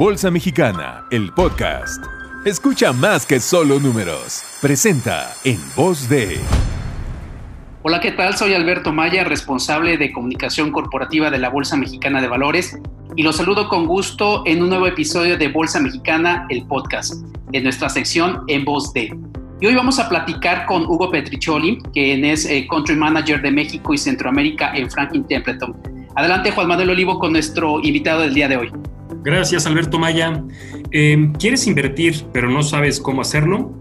Bolsa Mexicana, el podcast. Escucha más que solo números. Presenta en voz de... Hola, ¿qué tal? Soy Alberto Maya, responsable de comunicación corporativa de la Bolsa Mexicana de Valores y los saludo con gusto en un nuevo episodio de Bolsa Mexicana, el podcast, en nuestra sección En voz de. Y hoy vamos a platicar con Hugo Petriccioli, quien es eh, Country Manager de México y Centroamérica en Franklin Templeton. Adelante, Juan Manuel Olivo, con nuestro invitado del día de hoy. Gracias, Alberto Maya. Eh, ¿Quieres invertir pero no sabes cómo hacerlo?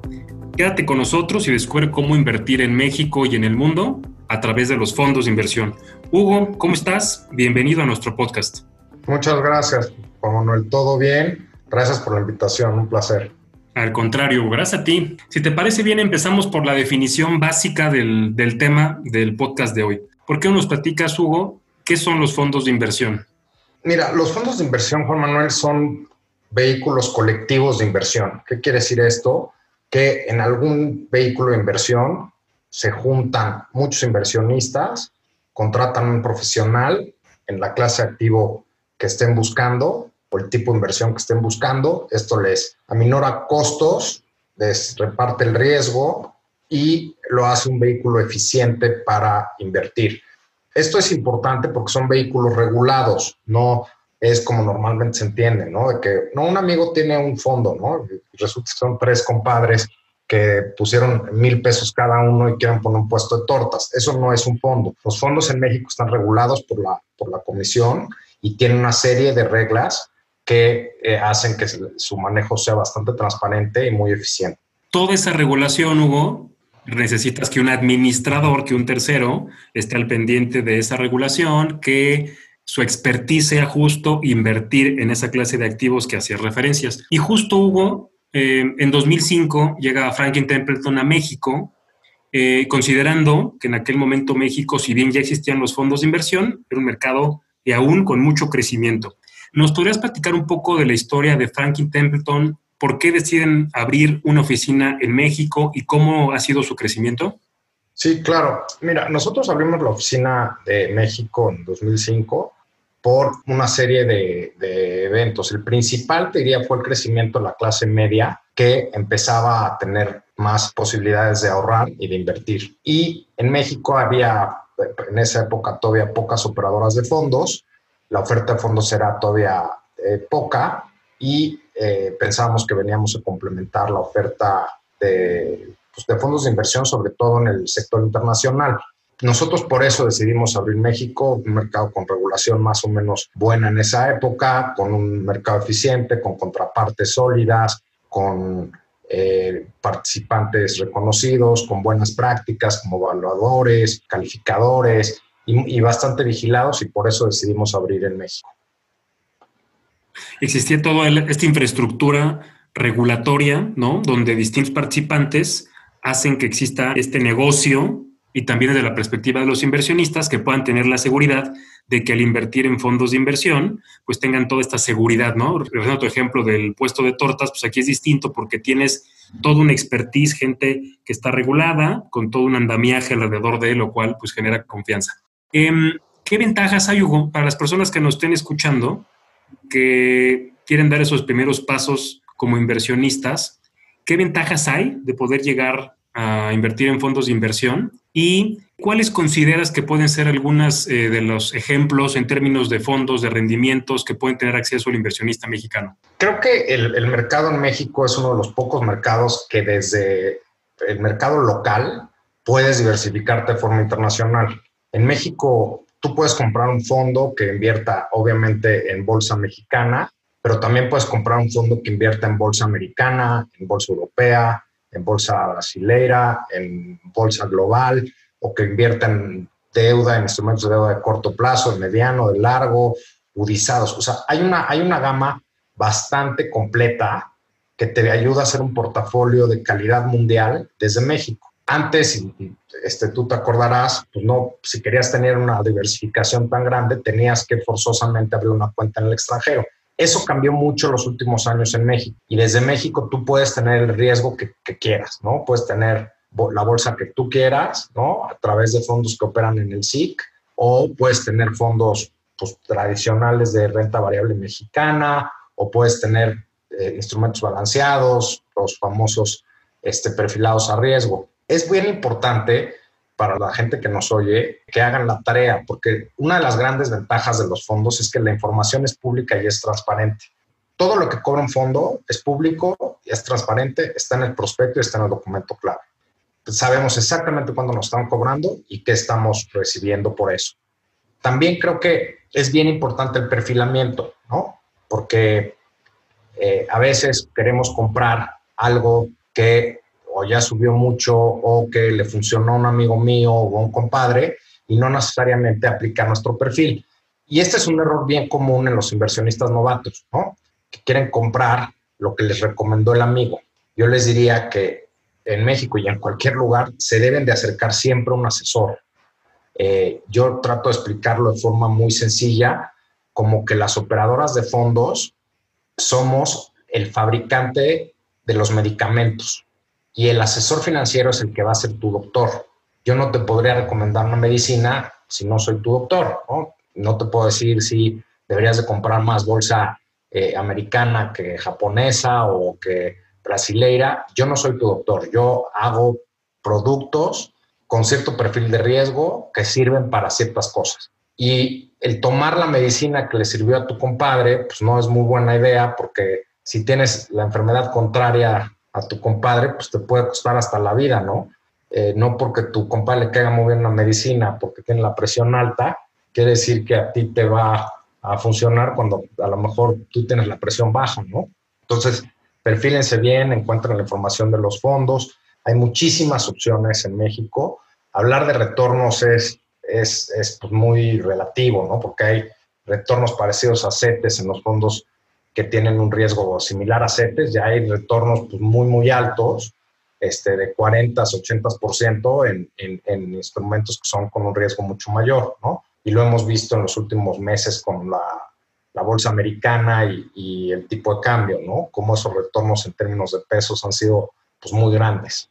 Quédate con nosotros y descubre cómo invertir en México y en el mundo a través de los fondos de inversión. Hugo, ¿cómo estás? Bienvenido a nuestro podcast. Muchas gracias, Juan Manuel. ¿Todo bien? Gracias por la invitación, un placer. Al contrario, gracias a ti. Si te parece bien, empezamos por la definición básica del, del tema del podcast de hoy. ¿Por qué nos platicas, Hugo, qué son los fondos de inversión? Mira, los fondos de inversión, Juan Manuel, son vehículos colectivos de inversión. ¿Qué quiere decir esto? Que en algún vehículo de inversión se juntan muchos inversionistas, contratan un profesional en la clase activo que estén buscando o el tipo de inversión que estén buscando. Esto les aminora costos, les reparte el riesgo y lo hace un vehículo eficiente para invertir. Esto es importante porque son vehículos regulados, no es como normalmente se entiende, ¿no? De que, no, un amigo tiene un fondo, ¿no? Resulta que son tres compadres que pusieron mil pesos cada uno y quieren poner un puesto de tortas. Eso no es un fondo. Los fondos en México están regulados por la, por la comisión y tienen una serie de reglas que eh, hacen que su manejo sea bastante transparente y muy eficiente. Toda esa regulación, Hugo, necesitas que un administrador, que un tercero, esté al pendiente de esa regulación, que su expertise sea justo invertir en esa clase de activos que hacía referencias. Y justo Hugo, eh, en 2005 llega Franklin Templeton a México, eh, considerando que en aquel momento México, si bien ya existían los fondos de inversión, era un mercado y aún con mucho crecimiento. ¿Nos podrías platicar un poco de la historia de Franklin Templeton? ¿Por qué deciden abrir una oficina en México y cómo ha sido su crecimiento? Sí, claro. Mira, nosotros abrimos la oficina de México en 2005 por una serie de, de, eventos. El principal, te diría, fue el crecimiento de la clase media que empezaba a tener más posibilidades de ahorrar y de invertir. Y en México había, en esa época, todavía pocas operadoras de fondos la oferta de fondos era todavía eh, poca y eh, pensábamos que veníamos a complementar la oferta de, pues, de fondos de inversión, sobre todo en el sector internacional. Nosotros por eso decidimos abrir México, un mercado con regulación más o menos buena en esa época, con un mercado eficiente, con contrapartes sólidas, con eh, participantes reconocidos, con buenas prácticas como evaluadores, calificadores, y, bastante vigilados y por eso decidimos abrir en México. Existía toda esta infraestructura regulatoria, ¿no? Donde distintos participantes hacen que exista este negocio y también desde la perspectiva de los inversionistas que puedan tener la seguridad de que al invertir en fondos de inversión, pues tengan toda esta seguridad, ¿no? Regresando tu ejemplo del puesto de tortas, pues aquí es distinto porque tienes toda una expertise, gente que está regulada, con todo un andamiaje alrededor de él, lo cual pues genera confianza. Em, ¿Qué ventajas hay, Hugo, para las personas que nos estén escuchando, que quieren dar esos primeros pasos como inversionistas? ¿Qué ventajas hay de poder llegar a invertir en fondos de inversión? ¿Y cuáles consideras que pueden ser algunos eh, de los ejemplos en términos de fondos, de rendimientos que pueden tener acceso al inversionista mexicano? Creo que el, el mercado en México es uno de los pocos mercados que desde el mercado local puedes diversificarte de forma internacional. En México, tú puedes comprar un fondo que invierta obviamente en bolsa mexicana, pero también puedes comprar un fondo que invierta en bolsa americana, en bolsa europea, en bolsa brasileira, en bolsa global, o que invierta en deuda, en instrumentos de deuda de corto plazo, de mediano, de largo, udizados. O sea, hay una, hay una gama bastante completa que te ayuda a hacer un portafolio de calidad mundial desde México. Antes, este, tú te acordarás, pues no, si querías tener una diversificación tan grande, tenías que forzosamente abrir una cuenta en el extranjero. Eso cambió mucho los últimos años en México. Y desde México tú puedes tener el riesgo que, quieras, ¿no? Puedes tener la bolsa que tú quieras, ¿no? A través de fondos que operan en el SIC, o puedes tener fondos pues, tradicionales de renta variable mexicana, o puedes tener eh, instrumentos balanceados, los famosos este, perfilados a riesgo. Es bien importante para la gente que nos oye que hagan la tarea, porque una de las grandes ventajas de los fondos es que la información es pública y es transparente. Todo lo que cobra un fondo es público, es transparente, está en el prospecto y está en el documento clave. Sabemos exactamente cuándo nos están cobrando y qué estamos recibiendo por eso. También creo que es bien importante el perfilamiento, ¿no? Porque eh, a veces queremos comprar algo que o ya subió mucho o que le funcionó a un amigo mío o a un compadre y no necesariamente aplica nuestro perfil. Y este es un error bien común en los inversionistas novatos, ¿no? Que quieren comprar lo que les recomendó el amigo. Yo les diría que en México y en cualquier lugar se deben de acercar siempre a un asesor. Eh, yo trato de explicarlo de forma muy sencilla, como que las operadoras de fondos somos el fabricante de los medicamentos y el asesor financiero es el que va a ser tu doctor. Yo no te podría recomendar una medicina si no soy tu doctor, ¿no? No te puedo decir si deberías de comprar más bolsa eh, americana que japonesa o que brasileira. Yo no soy tu doctor, yo hago productos con cierto perfil de riesgo que sirven para ciertas cosas. Y el tomar la medicina que le sirvió a tu compadre, pues no es muy buena idea porque si tienes la enfermedad contraria a tu compadre, pues te puede costar hasta la vida, ¿no? Eh, no porque tu compadre le caiga muy bien la medicina, porque tiene la presión alta, quiere decir que a ti te va a funcionar cuando a lo mejor tú tienes la presión baja, ¿no? Entonces, perfílense bien, encuentren la información de los fondos. Hay muchísimas opciones en México. Hablar de retornos es, es, es pues, muy relativo, ¿no? Porque hay retornos parecidos a CETES en los fondos que tienen un riesgo similar a CETES, ya hay retornos pues, muy, muy altos, este, de 40, 80% en, en, en instrumentos que son con un riesgo mucho mayor, ¿no? Y lo hemos visto en los últimos meses con la, la bolsa americana y, y, el tipo de cambio, ¿no? Cómo esos retornos en términos de pesos han sido pues, muy grandes.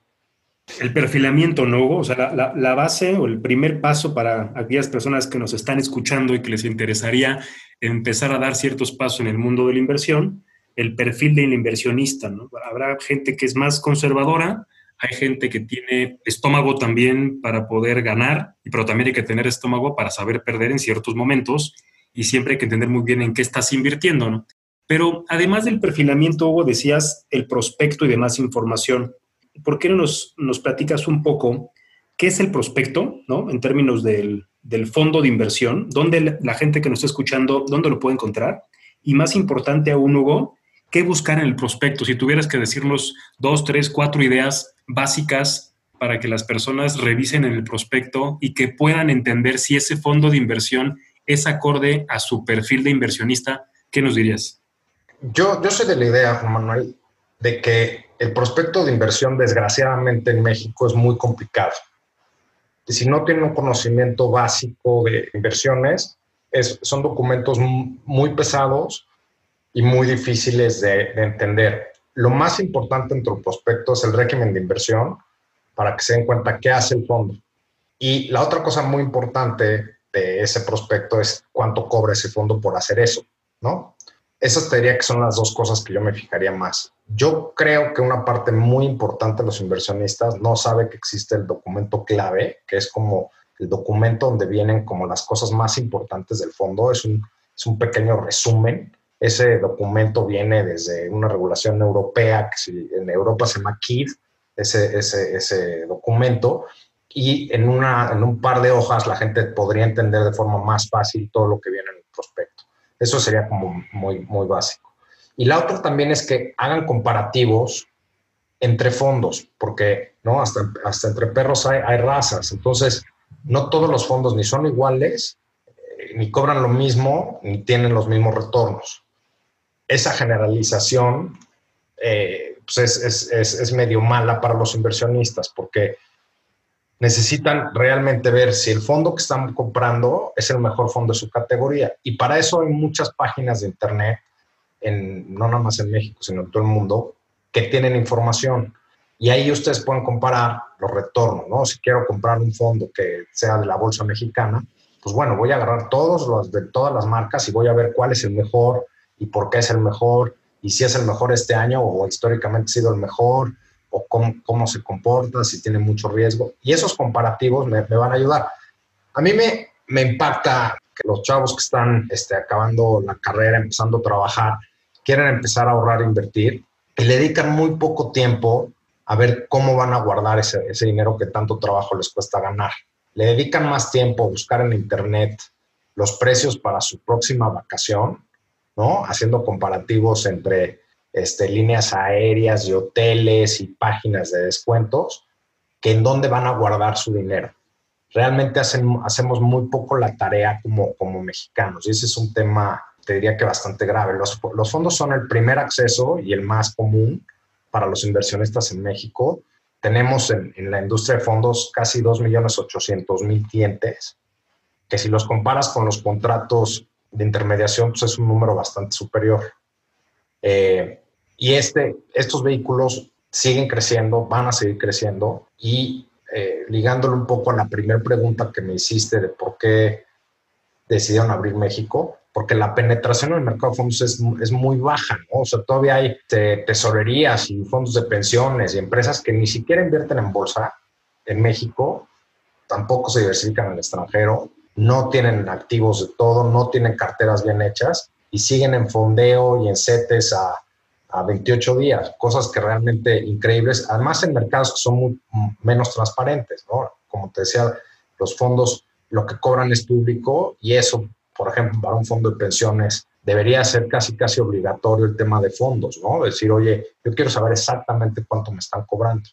El perfilamiento, ¿no? O sea, la, la, base o el primer paso para aquellas personas que nos están escuchando y que les interesaría empezar a dar ciertos pasos en el mundo de la inversión, el perfil del inversionista, ¿no? Habrá gente que es más conservadora, hay gente que tiene estómago también para poder ganar, pero también hay que tener estómago para saber perder en ciertos momentos y siempre hay que entender muy bien en qué estás invirtiendo, ¿no? Pero además del perfilamiento, Hugo, decías el prospecto y demás información. ¿Por qué no nos, nos platicas un poco qué es el prospecto, ¿no? En términos del, del fondo de inversión, dónde la gente que nos está escuchando, dónde lo puede encontrar. Y más importante aún, Hugo, ¿qué buscar en el prospecto? Si tuvieras que decirnos dos, tres, cuatro ideas básicas para que las personas revisen en el prospecto y que puedan entender si ese fondo de inversión es acorde a su perfil de inversionista, ¿qué nos dirías? Yo, yo soy de la idea, Juan Manuel, de que el prospecto de inversión, desgraciadamente en México, es muy complicado si no tienen un conocimiento básico de inversiones, es, son documentos muy pesados y muy difíciles de, de, entender. Lo más importante en tu prospecto es el régimen de inversión para que se den cuenta qué hace el fondo. Y la otra cosa muy importante de ese prospecto es cuánto cobra ese fondo por hacer eso, ¿no? Esas te diría que son las dos cosas que yo me fijaría más. Yo creo que una parte muy importante de los inversionistas no sabe que existe el documento clave, que es como el documento donde vienen como las cosas más importantes del fondo. Es un, es un pequeño resumen. Ese documento viene desde una regulación europea, que en Europa se llama KID, ese, ese, ese documento, y en, una, en un par de hojas la gente podría entender de forma más fácil todo lo que viene en el prospecto. Eso sería como muy, muy básico. Y la otra también es que hagan comparativos entre fondos, porque ¿no? hasta, hasta entre perros hay, hay razas. Entonces, no todos los fondos ni son iguales, eh, ni cobran lo mismo, ni tienen los mismos retornos. Esa generalización eh, pues es, es, es, es medio mala para los inversionistas, porque necesitan realmente ver si el fondo que están comprando es el mejor fondo de su categoría. Y para eso hay muchas páginas de Internet, en, no nada más en México, sino en todo el mundo, que tienen información. Y ahí ustedes pueden comparar los retornos, ¿no? Si quiero comprar un fondo que sea de la bolsa mexicana, pues bueno, voy a agarrar todos los de todas las marcas y voy a ver cuál es el mejor y por qué es el mejor, y si es el mejor este año o históricamente ha sido el mejor, o cómo, cómo se comporta, si tiene mucho riesgo. Y esos comparativos me, me van a ayudar. A mí me, me impacta que los chavos que están este, acabando la carrera, empezando a trabajar, quieren empezar a ahorrar e invertir y le dedican muy poco tiempo a ver cómo van a guardar ese, ese dinero que tanto trabajo les cuesta ganar. Le dedican más tiempo a buscar en Internet los precios para su próxima vacación, ¿no? Haciendo comparativos entre este, líneas aéreas y hoteles y páginas de descuentos, que en dónde van a guardar su dinero. Realmente hacemos muy poco la tarea como, como mexicanos y ese es un tema, te diría que bastante grave. Los, fondos son el primer acceso y el más común para los inversionistas en México. Tenemos en, en la industria de fondos casi 2.800.000 clientes, que si los comparas con los contratos de intermediación, pues es un número bastante superior. Eh, y este, estos vehículos siguen creciendo, van a seguir creciendo y eh, ligándolo un poco a la primera pregunta que me hiciste de por qué decidieron abrir México, porque la penetración en el mercado de fondos es, es muy baja, ¿no? O sea, todavía hay este, tesorerías y fondos de pensiones y empresas que ni siquiera invierten en bolsa en México, tampoco se diversifican en el extranjero, no tienen activos de todo, no tienen carteras bien hechas y siguen en fondeo y en CETES a, a 28 días, cosas que realmente increíbles, además en mercados que son muy, menos transparentes, ¿no? Como te decía, los fondos lo que cobran es público y eso, por ejemplo, para un fondo de pensiones debería ser casi casi obligatorio el tema de fondos, ¿no? Decir, oye, yo quiero saber exactamente cuánto me están cobrando.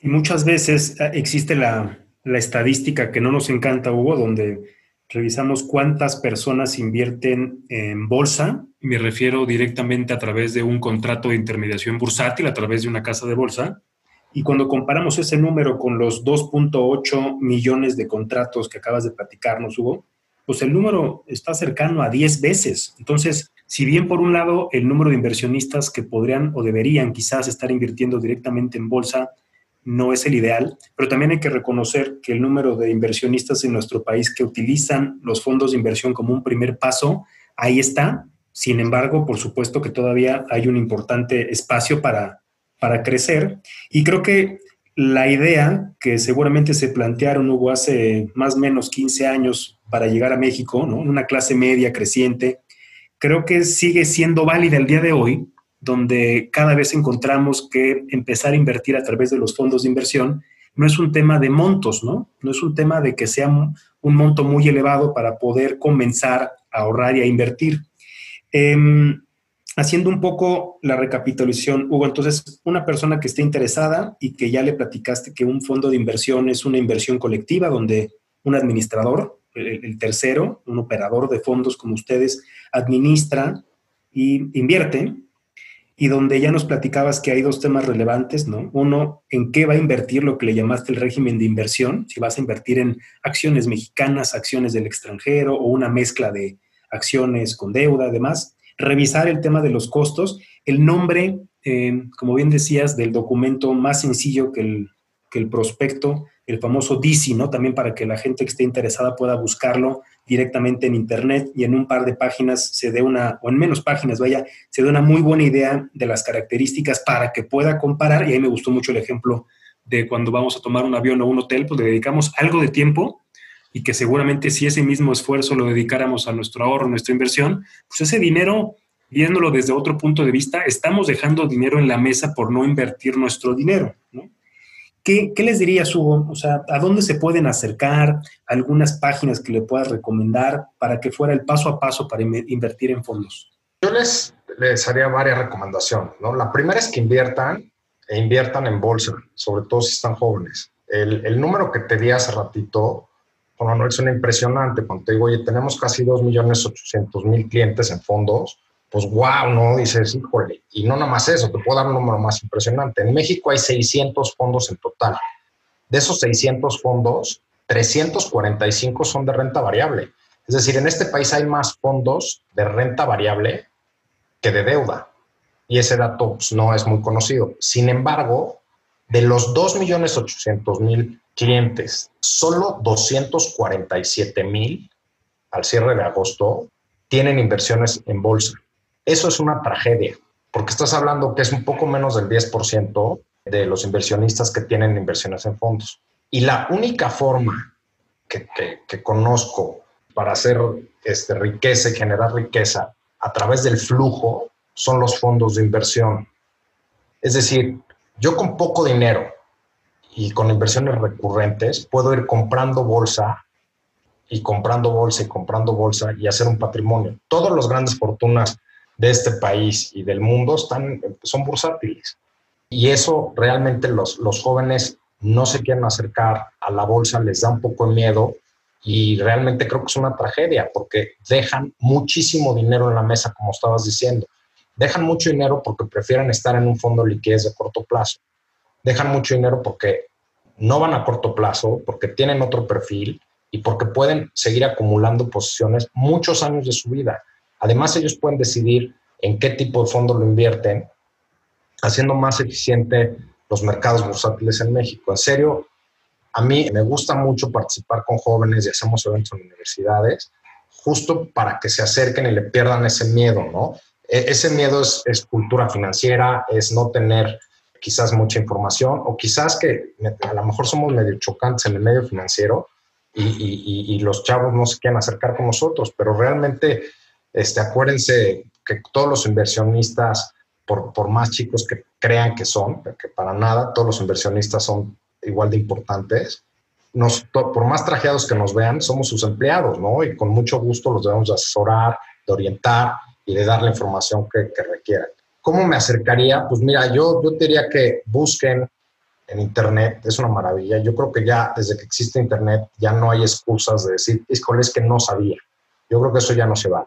Y muchas veces eh, existe la, la estadística que no nos encanta, Hugo, donde revisamos cuántas personas invierten en bolsa. Me refiero directamente a través de un contrato de intermediación bursátil, a través de una casa de bolsa. Y cuando comparamos ese número con los 2.8 millones de contratos que acabas de platicarnos, Hugo, pues el número está cercano a 10 veces. Entonces, si bien por un lado el número de inversionistas que podrían o deberían quizás estar invirtiendo directamente en bolsa no es el ideal, pero también hay que reconocer que el número de inversionistas en nuestro país que utilizan los fondos de inversión como un primer paso, ahí está. Sin embargo, por supuesto que todavía hay un importante espacio para, para crecer. Y creo que la idea que seguramente se plantearon hubo hace más o menos 15 años para llegar a México, ¿no? una clase media creciente, creo que sigue siendo válida el día de hoy donde cada vez encontramos que empezar a invertir a través de los fondos de inversión no es un tema de montos, ¿no? No es un tema de que sea un monto muy elevado para poder comenzar a ahorrar y a invertir. Em, haciendo un poco la recapitulación, Hugo, entonces, una persona que esté interesada y que ya le platicaste que un fondo de inversión es una inversión colectiva donde un administrador, el, el tercero, un operador de fondos como ustedes, administra y invierte, y donde ya nos platicabas que hay dos temas relevantes, ¿no? Uno, en qué va a invertir lo que le llamaste el régimen de inversión, si vas a invertir en acciones mexicanas, acciones del extranjero o una mezcla de acciones con deuda, además. Revisar el tema de los costos, el nombre, eh, como bien decías, del documento más sencillo que el, que el prospecto, el famoso DC, ¿no? También para que la gente que esté interesada pueda buscarlo directamente en Internet y en un par de páginas se dé una, o en menos páginas, vaya, se dé una muy buena idea de las características para que pueda comparar. Y ahí me gustó mucho el ejemplo de cuando vamos a tomar un avión o un hotel, pues le dedicamos algo de tiempo y que seguramente si ese mismo esfuerzo lo dedicáramos a nuestro ahorro, nuestra inversión, pues ese dinero, viéndolo desde otro punto de vista, estamos dejando dinero en la mesa por no invertir nuestro dinero, ¿no? ¿Qué, les dirías, Hugo? O sea, ¿a dónde se pueden acercar? ¿Algunas páginas que le puedas recomendar para que fuera el paso a paso para invertir en fondos? Yo les, les haría varias recomendaciones. ¿no? La primera es que inviertan e inviertan en bolsa, sobre todo si están jóvenes. El, el número que te di hace ratito, bueno, no es una impresionante. Cuando te digo, oye, tenemos casi 2.800.000 clientes en fondos, pues wow, ¿no? Dices, híjole, y no nada más eso, te puedo dar un número más impresionante. En México hay 600 fondos en total. De esos 600 fondos, 345 son de renta variable. Es decir, en este país hay más fondos de renta variable que de deuda. Y ese dato pues, no es muy conocido. Sin embargo, de los 2.800.000 clientes, solo 247.000 al cierre de agosto tienen inversiones en bolsa. Eso es una tragedia, porque estás hablando que es un poco menos del 10% de los inversionistas que tienen inversiones en fondos. Y la única forma que, conozco para hacer este, riqueza y generar riqueza a través del flujo son los fondos de inversión. Es decir, yo con poco dinero y con inversiones recurrentes puedo ir comprando bolsa y comprando bolsa y comprando bolsa y hacer un patrimonio. Todas las grandes fortunas de este país y del mundo están, son bursátiles. Y eso realmente los, los jóvenes no se quieren acercar a la bolsa, les da un poco de miedo y realmente creo que es una tragedia porque dejan muchísimo dinero en la mesa, como estabas diciendo. Dejan mucho dinero porque prefieren estar en un fondo de liquidez de corto plazo. Dejan mucho dinero porque no van a corto plazo, porque tienen otro perfil y porque pueden seguir acumulando posiciones muchos años de su vida. Además, ellos pueden decidir en qué tipo de fondo lo invierten, haciendo más eficiente los mercados bursátiles en México. En serio, a mí me gusta mucho participar con jóvenes y hacemos eventos en universidades, justo para que se acerquen y le pierdan ese miedo, ¿no? E, ese miedo es, es cultura financiera, es no tener quizás mucha información o quizás que a lo mejor somos medio chocantes en el medio financiero y, y, y, los chavos no se quieren acercar con nosotros, pero realmente este, acuérdense que todos los inversionistas, por, por más chicos que crean que son, que para nada, todos los inversionistas son igual de importantes, nos, por más trajeados que nos vean, somos sus empleados, ¿no? Y con mucho gusto los debemos asesorar, de orientar y de dar la información que, que requieran. ¿Cómo me acercaría? Pues mira, yo, yo diría que busquen en Internet, es una maravilla. Yo creo que ya desde que existe Internet ya no hay excusas de decir, es que no sabía. Yo creo que eso ya no se va.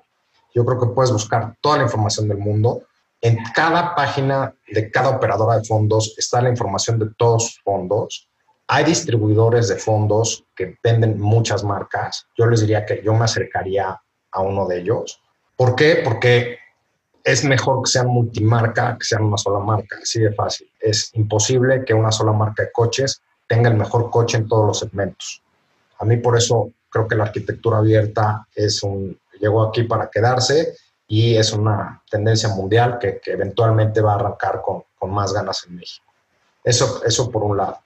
Yo creo que puedes buscar toda la información del mundo. En cada página de cada operadora de fondos está la información de todos sus fondos hay distribuidores de fondos que venden muchas marcas. Yo les diría que yo me acercaría a uno de ellos. ¿Por qué? Porque es mejor que sean multimarca que sean una sola marca, así de fácil. Es imposible que una sola marca de coches tenga el mejor coche en todos los segmentos. A mí por eso creo que la arquitectura abierta es un, llegó aquí para quedarse y es una tendencia mundial que, que eventualmente va a arrancar con, con, más ganas en México. Eso, eso por un lado.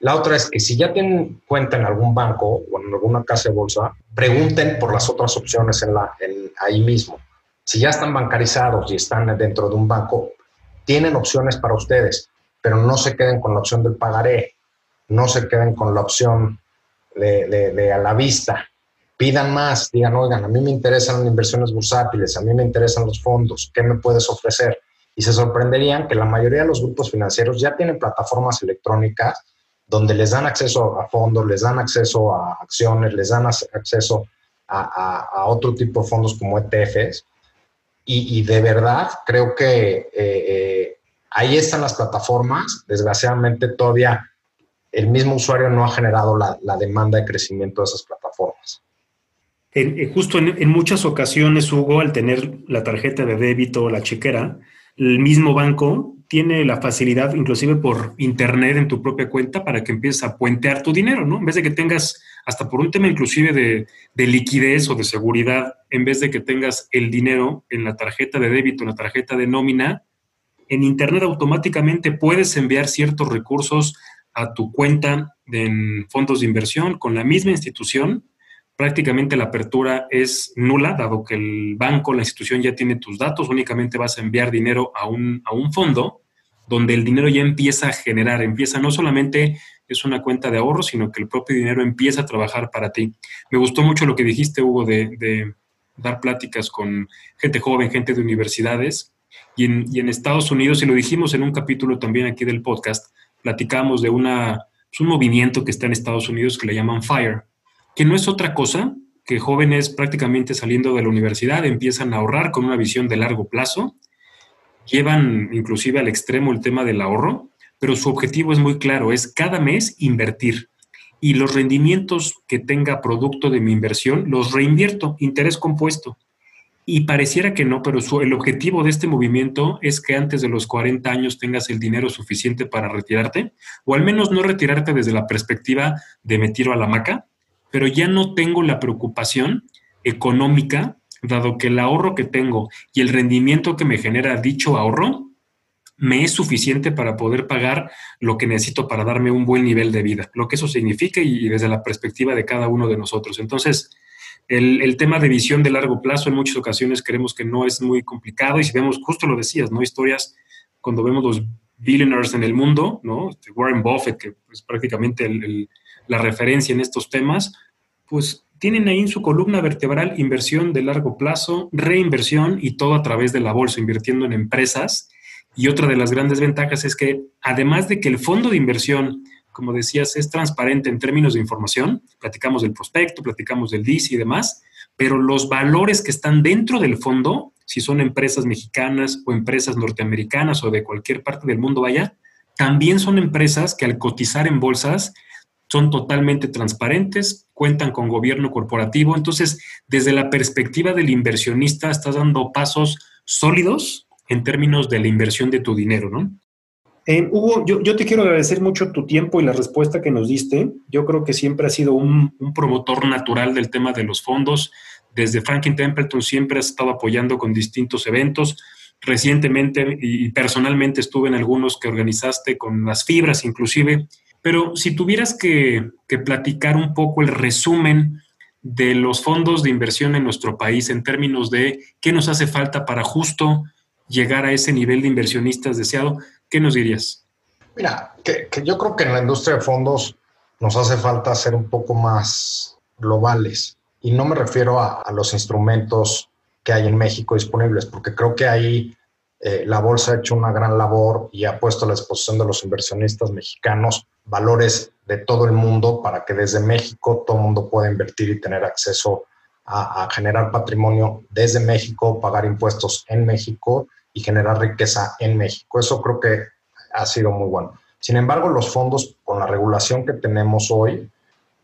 La otra es que si ya tienen cuenta en algún banco o en alguna casa de bolsa, pregunten por las otras opciones en la, ahí mismo. Si ya están bancarizados y están dentro de un banco, tienen opciones para ustedes, pero no se queden con la opción del pagaré, no se queden con la opción de, a la vista. Pidan más, digan, oigan, a mí me interesan las inversiones bursátiles, a mí me interesan los fondos, ¿qué me puedes ofrecer? Y se sorprenderían que la mayoría de los grupos financieros ya tienen plataformas electrónicas donde les dan acceso a fondos, les dan acceso a acciones, les dan acceso a, otro tipo de fondos como ETFs. Y, de verdad creo que eh, eh, ahí están las plataformas. Desgraciadamente todavía el mismo usuario no ha generado la, demanda de crecimiento de esas plataformas. Justo en, en, muchas ocasiones, Hugo, al tener la tarjeta de débito o la chequera, el mismo banco tiene la facilidad, inclusive por internet en tu propia cuenta, para que empieces a puentear tu dinero, ¿no? En vez de que tengas, hasta por un tema inclusive de, liquidez o de seguridad, en vez de que tengas el dinero en la tarjeta de débito, en la tarjeta de nómina, en internet automáticamente puedes enviar ciertos recursos a tu cuenta en fondos de inversión con la misma institución. Prácticamente la apertura es nula, dado que el banco, la institución ya tiene tus datos, únicamente vas a enviar dinero a un, a un fondo donde el dinero ya empieza a generar, empieza no solamente es una cuenta de ahorro, sino que el propio dinero empieza a trabajar para ti. Me gustó mucho lo que dijiste, Hugo, de, dar pláticas con gente joven, gente de universidades. Y en, Estados Unidos, y lo dijimos en un capítulo también aquí del podcast, platicamos de una, pues, un movimiento que está en Estados Unidos que le llaman FIRE, que no es otra cosa que jóvenes prácticamente saliendo de la universidad empiezan a ahorrar con una visión de largo plazo llevan inclusive al extremo el tema del ahorro, pero su objetivo es muy claro, es cada mes invertir. Y los rendimientos que tenga producto de mi inversión los reinvierto, interés compuesto. Y pareciera que no, pero el objetivo de este movimiento es que antes de los 40 años tengas el dinero suficiente para retirarte, o al menos no retirarte desde la perspectiva de me tiro a la maca, pero ya no tengo la preocupación económica dado que el ahorro que tengo y el rendimiento que me genera dicho ahorro me es suficiente para poder pagar lo que necesito para darme un buen nivel de vida, lo que eso significa y, desde la perspectiva de cada uno de nosotros. Entonces, el, el, tema de visión de largo plazo en muchas ocasiones creemos que no es muy complicado y si vemos, justo lo decías, ¿no? Historias, cuando vemos los billionaires en el mundo, ¿no? Este, Warren Buffett, que es prácticamente la referencia en estos temas, pues tienen ahí en su columna vertebral inversión de largo plazo, reinversión y todo a través de la bolsa, invirtiendo en empresas. Y otra de las grandes ventajas es que además de que el fondo de inversión, como decías, es transparente en términos de información, platicamos del prospecto, platicamos del DIC y demás, pero los valores que están dentro del fondo, si son empresas mexicanas o empresas norteamericanas o de cualquier parte del mundo vaya, también son empresas que al cotizar en bolsas son totalmente transparentes, cuentan con gobierno corporativo. Entonces, desde la perspectiva del inversionista, estás dando pasos sólidos en términos de la inversión de tu dinero, ¿no? Eh, Hugo, yo, te quiero agradecer mucho tu tiempo y la respuesta que nos diste. Yo creo que siempre has sido un, un promotor natural del tema de los fondos. Desde Franklin Templeton siempre has estado apoyando con distintos eventos. Recientemente y personalmente estuve en algunos que organizaste con las fibras inclusive. Pero si tuvieras que, platicar un poco el resumen de los fondos de inversión en nuestro país en términos de qué nos hace falta para justo llegar a ese nivel de inversionistas deseado, ¿qué nos dirías? Mira, que, yo creo que en la industria de fondos nos hace falta ser un poco más globales. Y no me refiero a, a los instrumentos que hay en México disponibles, porque creo que ahí eh, la bolsa ha hecho una gran labor y ha puesto a la disposición de los inversionistas mexicanos valores de todo el mundo para que desde México todo el mundo pueda invertir y tener acceso a, generar patrimonio desde México, pagar impuestos en México y generar riqueza en México. Eso creo que ha sido muy bueno. Sin embargo, los fondos, con la regulación que tenemos hoy,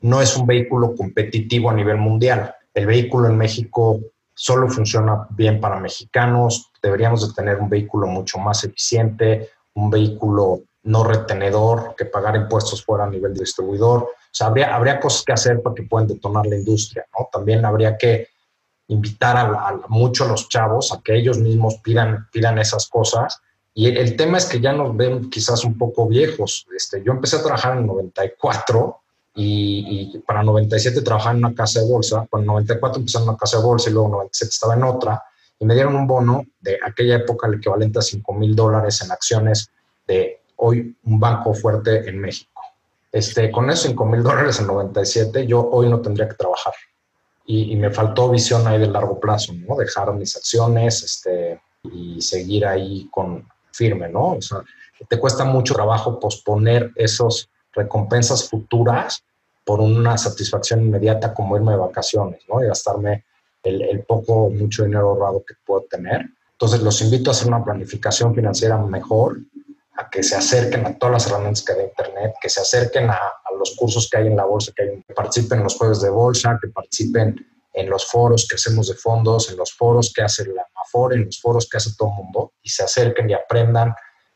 no es un vehículo competitivo a nivel mundial. El vehículo en México solo funciona bien para mexicanos, deberíamos de tener un vehículo mucho más eficiente, un vehículo no retenedor, que pagar impuestos fuera a nivel distribuidor. O sea, habría, habría cosas que hacer para que puedan detonar la industria, ¿no? También habría que invitar a, mucho a los chavos a que ellos mismos pidan, pidan esas cosas. Y el, tema es que ya nos ven quizás un poco viejos. Este, yo empecé a trabajar en 94 y, para 97 trabajaba en una casa de bolsa, para 94 empecé en una casa de bolsa y luego 97 estaba en otra, y me dieron un bono de aquella época el equivalente a 5 mil dólares en acciones de hoy un banco fuerte en México. Este, con esos 5 mil dólares en 97 yo hoy no tendría que trabajar. Y, me faltó visión ahí de largo plazo, ¿no? Dejar mis acciones este, y seguir ahí con firme, ¿no? O sea, te cuesta mucho trabajo posponer esos recompensas futuras por una satisfacción inmediata como irme de vacaciones, ¿no? Y gastarme el, poco o mucho dinero ahorrado que puedo tener. Entonces, los invito a hacer una planificación financiera mejor, a que se acerquen a todas las herramientas que hay de Internet, que se acerquen a, los cursos que hay en la bolsa, que, participen en los jueves de bolsa, que participen en los foros que hacemos de fondos, en los foros que hace la Afore, en los foros que hace todo el mundo, y se acerquen y aprendan.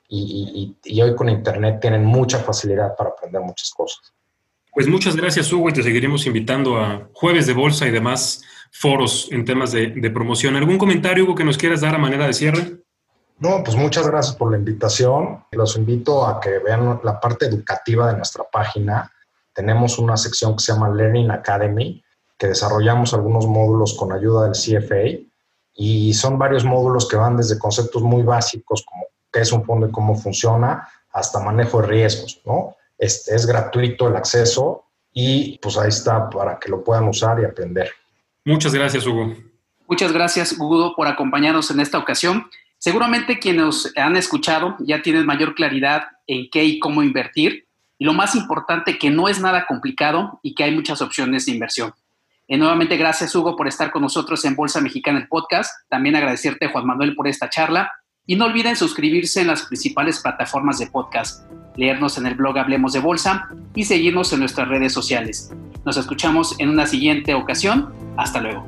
y hoy con Internet tienen mucha facilidad para aprender muchas cosas. Pues muchas gracias, Hugo, y te seguiremos invitando a jueves de bolsa y demás foros en temas de, promoción. ¿Algún comentario, Hugo, que nos quieras dar a manera de cierre? No, pues muchas gracias por la invitación. Los invito a que vean la parte educativa de nuestra página. Tenemos una sección que se llama Learning Academy, que desarrollamos algunos módulos con ayuda del CFA y son varios módulos que van desde conceptos muy básicos como qué es un fondo y cómo funciona, hasta manejo de riesgos, ¿no? Este, es gratuito el acceso y pues ahí está para que lo puedan usar y aprender. Muchas gracias, Hugo. Muchas gracias, Hugo, por acompañarnos en esta ocasión. Seguramente quienes han escuchado ya tienen mayor claridad en qué y cómo invertir. Y lo más importante, que no es nada complicado y que hay muchas opciones de inversión. Y nuevamente, gracias, Hugo, por estar con nosotros en Bolsa Mexicana, el podcast. También agradecerte, Juan Manuel, por esta charla. Y no olviden suscribirse en las principales plataformas de podcast, leernos en el blog Hablemos de Bolsa y seguirnos en nuestras redes sociales. Nos escuchamos en una siguiente ocasión. Hasta luego.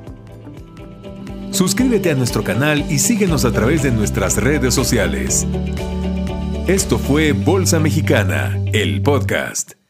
Suscríbete a nuestro canal y síguenos a través de nuestras redes sociales. Esto fue Bolsa Mexicana, el podcast.